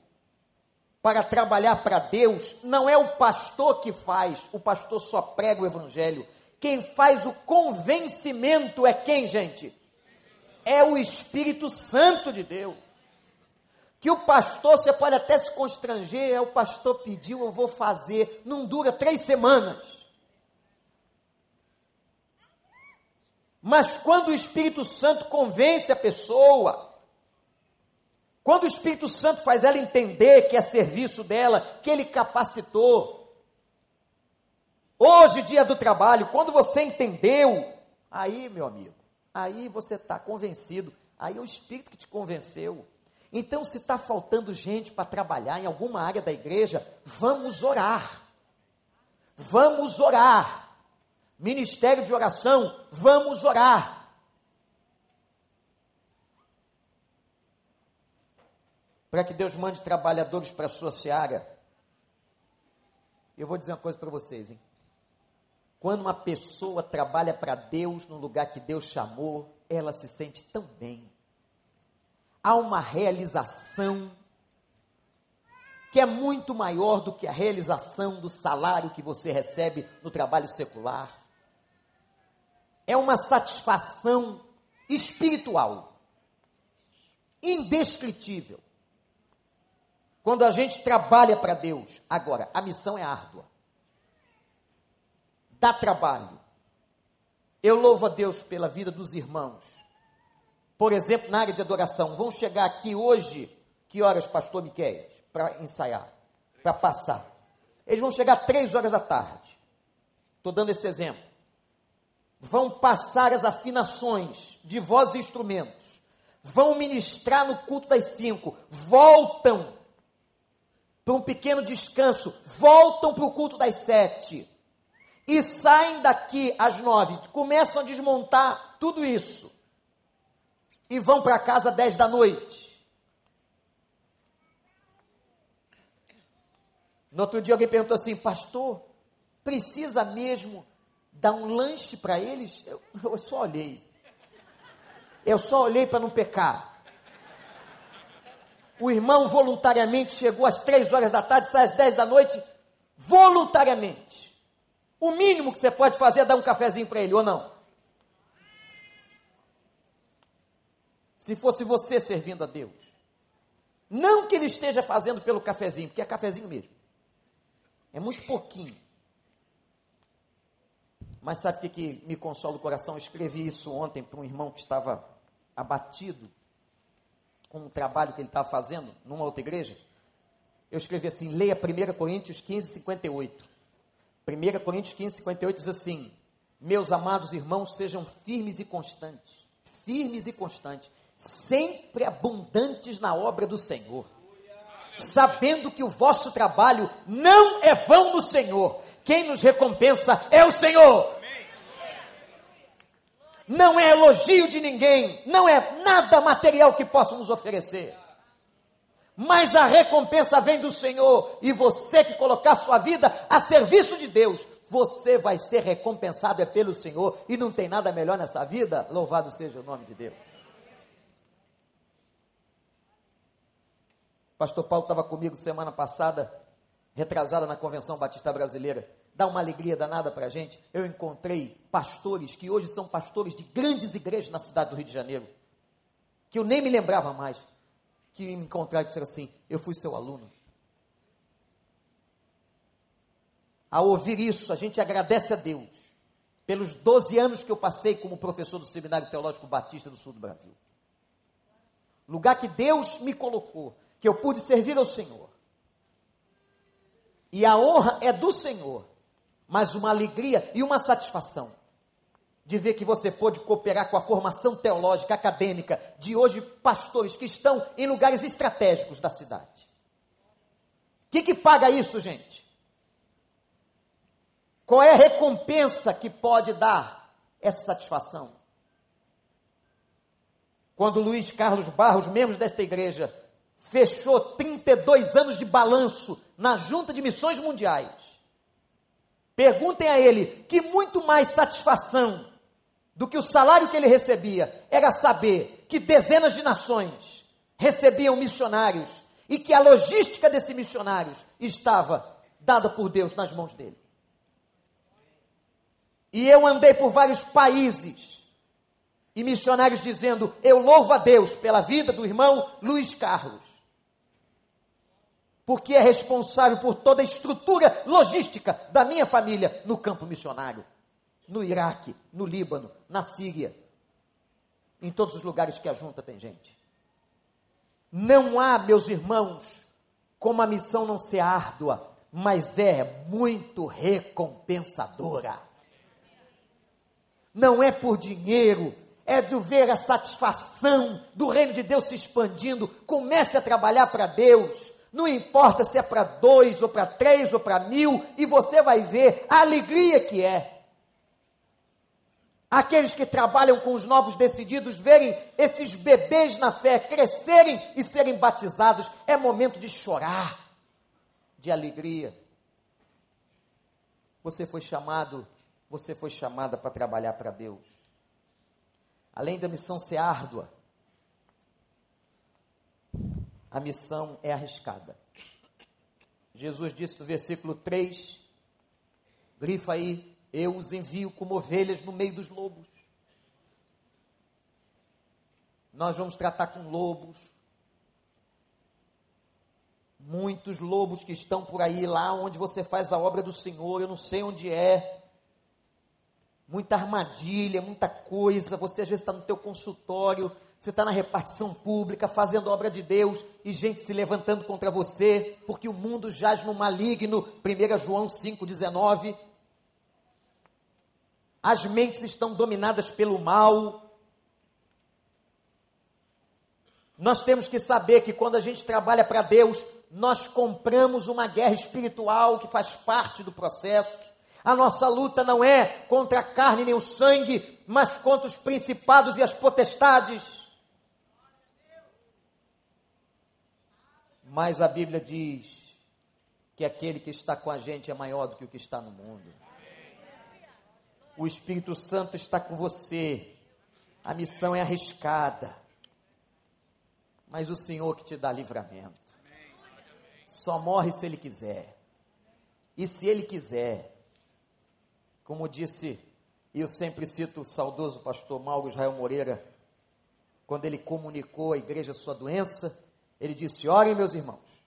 para trabalhar para Deus não é o pastor que faz, o pastor só prega o evangelho. Quem faz o convencimento é quem, gente? É o Espírito Santo de Deus. Que o pastor, você pode até se constranger, é o pastor pediu, eu vou fazer, não dura três semanas. Mas quando o Espírito Santo convence a pessoa, quando o Espírito Santo faz ela entender que é serviço dela, que ele capacitou. Hoje, dia do trabalho, quando você entendeu, aí, meu amigo, aí você está convencido, aí é o Espírito que te convenceu. Então, se está faltando gente para trabalhar em alguma área da igreja, vamos orar. Vamos orar. Ministério de oração, vamos orar. Para que Deus mande trabalhadores para a sua seara. Eu vou dizer uma coisa para vocês, hein? Quando uma pessoa trabalha para Deus no lugar que Deus chamou, ela se sente tão bem. Há uma realização que é muito maior do que a realização do salário que você recebe no trabalho secular. É uma satisfação espiritual, indescritível. Quando a gente trabalha para Deus, agora, a missão é árdua. Dá trabalho. Eu louvo a Deus pela vida dos irmãos. Por exemplo, na área de adoração, vão chegar aqui hoje, que horas, pastor Miquel, para ensaiar, para passar? Eles vão chegar três horas da tarde. Estou dando esse exemplo. Vão passar as afinações de voz e instrumentos. Vão ministrar no culto das cinco. Voltam para um pequeno descanso, voltam para o culto das sete e saem daqui às nove, começam a desmontar tudo isso e vão para casa às dez da noite. No outro dia alguém perguntou assim, pastor, precisa mesmo dar um lanche para eles? Eu, eu só olhei. Eu só olhei para não pecar o irmão voluntariamente chegou às três horas da tarde, sai às dez da noite, voluntariamente. O mínimo que você pode fazer é dar um cafezinho para ele, ou não? Se fosse você servindo a Deus. Não que ele esteja fazendo pelo cafezinho, porque é cafezinho mesmo. É muito pouquinho. Mas sabe o que, que me consola o coração? Eu escrevi isso ontem para um irmão que estava abatido com o trabalho que ele estava fazendo numa outra igreja, eu escrevi assim: leia 1 Coríntios 15, 58. 1 Coríntios 15, 58 diz assim: Meus amados irmãos, sejam firmes e constantes, firmes e constantes, sempre abundantes na obra do Senhor, sabendo que o vosso trabalho não é vão no Senhor, quem nos recompensa é o Senhor não é elogio de ninguém, não é nada material que possa nos oferecer. Mas a recompensa vem do Senhor, e você que colocar sua vida a serviço de Deus, você vai ser recompensado é pelo Senhor, e não tem nada melhor nessa vida, louvado seja o nome de Deus. Pastor Paulo estava comigo semana passada, retrasada na Convenção Batista Brasileira dá uma alegria danada para a gente. Eu encontrei pastores que hoje são pastores de grandes igrejas na cidade do Rio de Janeiro, que eu nem me lembrava mais, que me encontraram e disseram assim: Eu fui seu aluno. Ao ouvir isso, a gente agradece a Deus pelos 12 anos que eu passei como professor do Seminário Teológico Batista do Sul do Brasil. Lugar que Deus me colocou, que eu pude servir ao Senhor. E a honra é do Senhor mas uma alegria e uma satisfação de ver que você pôde cooperar com a formação teológica acadêmica de hoje pastores que estão em lugares estratégicos da cidade. O que, que paga isso, gente? Qual é a recompensa que pode dar essa satisfação? Quando Luiz Carlos Barros, membro desta igreja, fechou 32 anos de balanço na Junta de Missões Mundiais, Perguntem a ele que muito mais satisfação do que o salário que ele recebia era saber que dezenas de nações recebiam missionários e que a logística desses missionários estava dada por Deus nas mãos dele. E eu andei por vários países e missionários dizendo: Eu louvo a Deus pela vida do irmão Luiz Carlos, porque é responsável por toda a estrutura logística da minha família no campo missionário, no Iraque, no Líbano, na Síria, em todos os lugares que a junta tem gente. Não há, meus irmãos, como a missão não ser árdua, mas é muito recompensadora. Não é por dinheiro, é de ver a satisfação do reino de Deus se expandindo. Comece a trabalhar para Deus. Não importa se é para dois, ou para três, ou para mil, e você vai ver a alegria que é. Aqueles que trabalham com os novos decididos verem esses bebês na fé crescerem e serem batizados, é momento de chorar, de alegria. Você foi chamado, você foi chamada para trabalhar para Deus. Além da missão ser árdua, a missão é arriscada. Jesus disse no versículo 3, grifa aí, eu os envio como ovelhas no meio dos lobos. Nós vamos tratar com lobos. Muitos lobos que estão por aí, lá onde você faz a obra do Senhor, eu não sei onde é. Muita armadilha, muita coisa. Você às vezes está no teu consultório, você está na repartição pública, fazendo obra de Deus, e gente se levantando contra você, porque o mundo jaz no maligno. 1 João 5,19 as mentes estão dominadas pelo mal. Nós temos que saber que quando a gente trabalha para Deus, nós compramos uma guerra espiritual que faz parte do processo. A nossa luta não é contra a carne nem o sangue, mas contra os principados e as potestades. Mas a Bíblia diz que aquele que está com a gente é maior do que o que está no mundo. O Espírito Santo está com você. A missão é arriscada. Mas o Senhor que te dá livramento. Só morre se Ele quiser. E se Ele quiser, como disse, e eu sempre cito o saudoso pastor Mauro Israel Moreira, quando ele comunicou à igreja sua doença, ele disse: Orem, meus irmãos,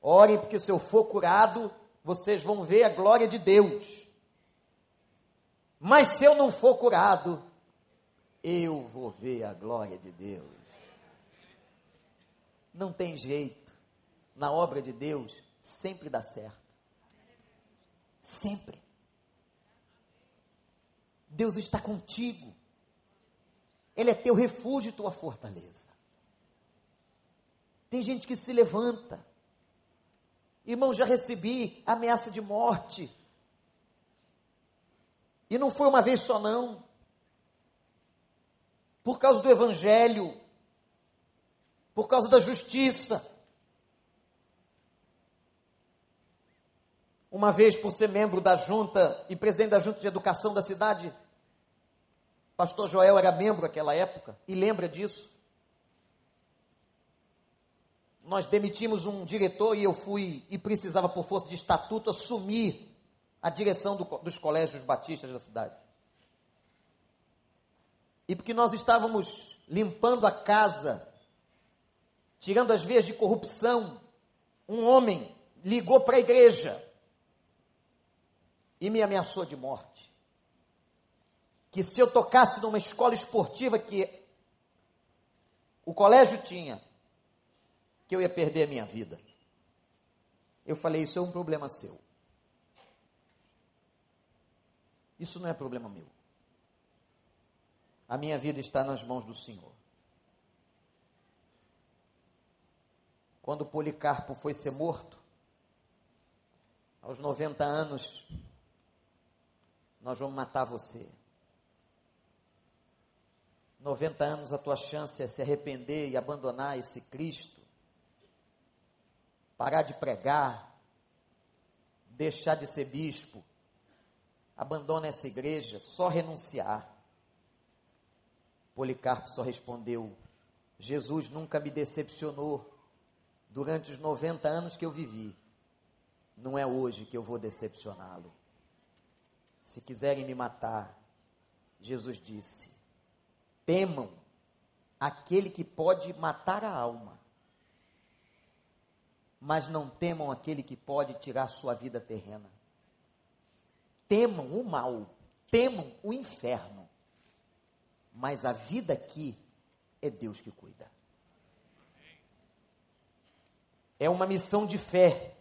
orem, porque se eu for curado, vocês vão ver a glória de Deus. Mas se eu não for curado, eu vou ver a glória de Deus. Não tem jeito. Na obra de Deus, sempre dá certo. Sempre. Deus está contigo. Ele é teu refúgio tua fortaleza. Tem gente que se levanta. Irmão, já recebi ameaça de morte e não foi uma vez só, não. Por causa do Evangelho, por causa da justiça. Uma vez por ser membro da junta e presidente da junta de educação da cidade, pastor Joel era membro naquela época e lembra disso. Nós demitimos um diretor e eu fui e precisava por força de estatuto assumir a direção do, dos colégios batistas da cidade. E porque nós estávamos limpando a casa, tirando as veias de corrupção, um homem ligou para a igreja e me ameaçou de morte. Que se eu tocasse numa escola esportiva que o colégio tinha, que eu ia perder a minha vida. Eu falei: Isso é um problema seu. Isso não é problema meu. A minha vida está nas mãos do Senhor. Quando Policarpo foi ser morto, aos 90 anos, nós vamos matar você. 90 anos a tua chance é se arrepender e abandonar esse Cristo, parar de pregar, deixar de ser bispo, abandona essa igreja, só renunciar. Policarpo só respondeu: Jesus nunca me decepcionou durante os 90 anos que eu vivi. Não é hoje que eu vou decepcioná-lo. Se quiserem me matar, Jesus disse: temam aquele que pode matar a alma, mas não temam aquele que pode tirar sua vida terrena. Temam o mal, temam o inferno, mas a vida aqui é Deus que cuida. É uma missão de fé.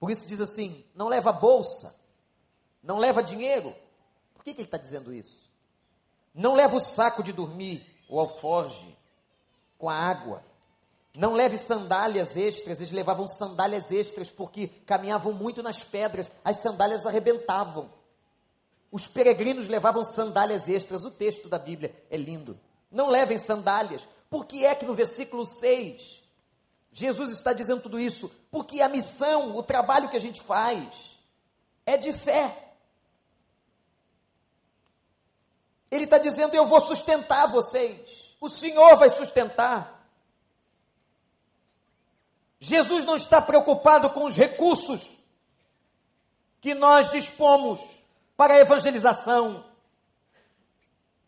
Por isso diz assim: não leva bolsa, não leva dinheiro. Por que, que ele está dizendo isso? Não leva o saco de dormir, o alforge, com a água. Não leve sandálias extras, eles levavam sandálias extras porque caminhavam muito nas pedras, as sandálias arrebentavam. Os peregrinos levavam sandálias extras, o texto da Bíblia é lindo. Não levem sandálias. Por que é que no versículo 6 Jesus está dizendo tudo isso? Porque a missão, o trabalho que a gente faz é de fé. Ele está dizendo: Eu vou sustentar vocês. O Senhor vai sustentar. Jesus não está preocupado com os recursos que nós dispomos para a evangelização,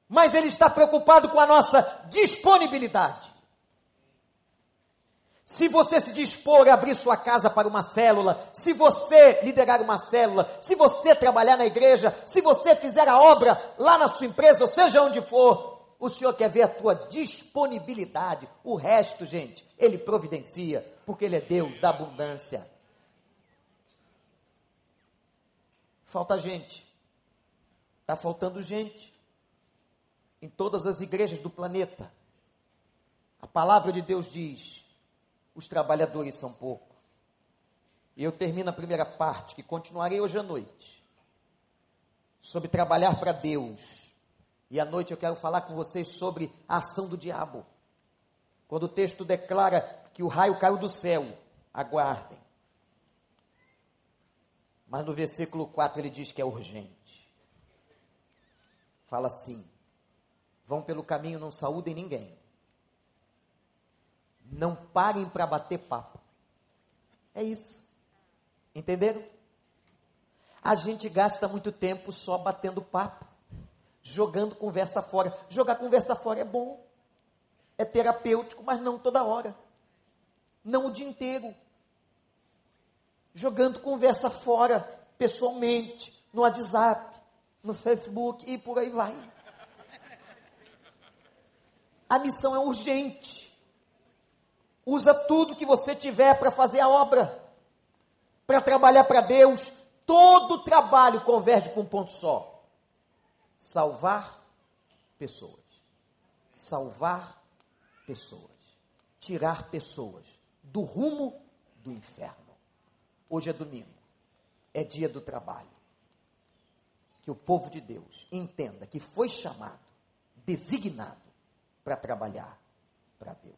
mas Ele está preocupado com a nossa disponibilidade. Se você se dispor a abrir sua casa para uma célula, se você liderar uma célula, se você trabalhar na igreja, se você fizer a obra lá na sua empresa, ou seja onde for, o Senhor quer ver a tua disponibilidade. O resto, gente, Ele providencia, porque Ele é Deus da abundância. Falta gente. Está faltando gente em todas as igrejas do planeta. A palavra de Deus diz: os trabalhadores são poucos. E eu termino a primeira parte, que continuarei hoje à noite, sobre trabalhar para Deus. E à noite eu quero falar com vocês sobre a ação do diabo. Quando o texto declara que o raio caiu do céu, aguardem. Mas no versículo 4 ele diz que é urgente. Fala assim: vão pelo caminho, não saúdem ninguém não parem para bater papo. É isso. Entenderam? A gente gasta muito tempo só batendo papo, jogando conversa fora. Jogar conversa fora é bom, é terapêutico, mas não toda hora, não o dia inteiro. Jogando conversa fora, pessoalmente, no WhatsApp, no Facebook e por aí vai. A missão é urgente. Usa tudo que você tiver para fazer a obra, para trabalhar para Deus. Todo trabalho converge para um ponto só: salvar pessoas. Salvar pessoas. Tirar pessoas do rumo do inferno. Hoje é domingo, é dia do trabalho. Que o povo de Deus entenda que foi chamado, designado para trabalhar para Deus.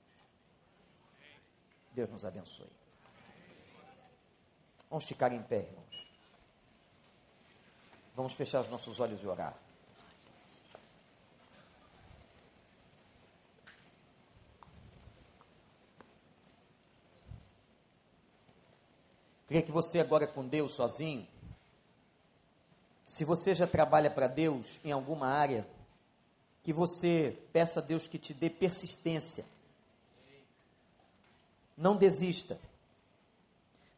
Deus nos abençoe. Vamos ficar em pé, irmãos. Vamos fechar os nossos olhos e orar. Queria que você agora com Deus sozinho, se você já trabalha para Deus em alguma área, que você peça a Deus que te dê persistência não desista.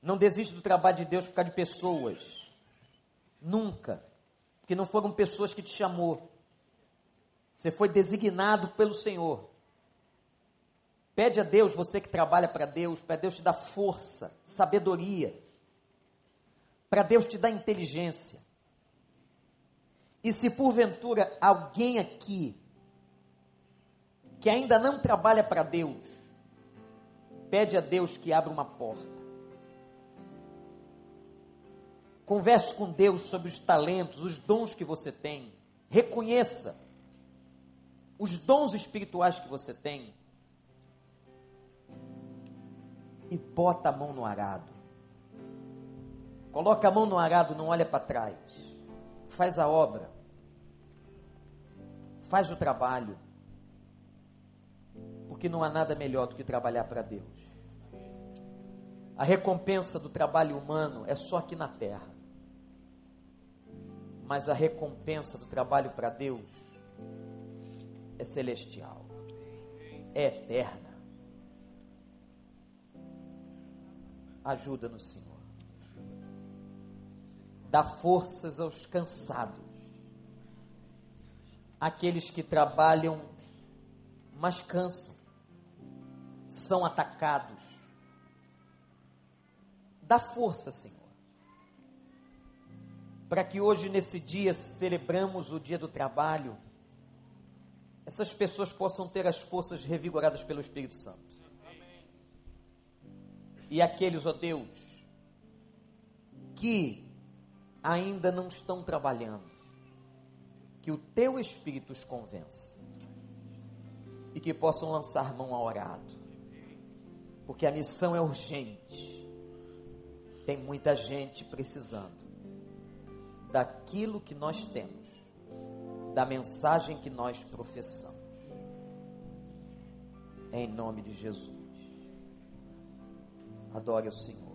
Não desista do trabalho de Deus por causa de pessoas. Nunca. Porque não foram pessoas que te chamou. Você foi designado pelo Senhor. Pede a Deus, você que trabalha para Deus, para Deus te dar força, sabedoria, para Deus te dar inteligência. E se porventura alguém aqui que ainda não trabalha para Deus, Pede a Deus que abra uma porta. Converse com Deus sobre os talentos, os dons que você tem. Reconheça os dons espirituais que você tem. E bota a mão no arado. Coloca a mão no arado, não olha para trás. Faz a obra. Faz o trabalho. Porque não há nada melhor do que trabalhar para Deus. A recompensa do trabalho humano é só aqui na terra. Mas a recompensa do trabalho para Deus é celestial, é eterna. Ajuda-nos, Senhor. Dá forças aos cansados, aqueles que trabalham, mas cansam, são atacados. Dá força, Senhor, para que hoje, nesse dia, celebramos o dia do trabalho, essas pessoas possam ter as forças revigoradas pelo Espírito Santo. E aqueles, ó Deus, que ainda não estão trabalhando, que o teu Espírito os convença e que possam lançar mão ao orado, porque a missão é urgente. Tem muita gente precisando daquilo que nós temos, da mensagem que nós professamos. Em nome de Jesus. Adore o Senhor.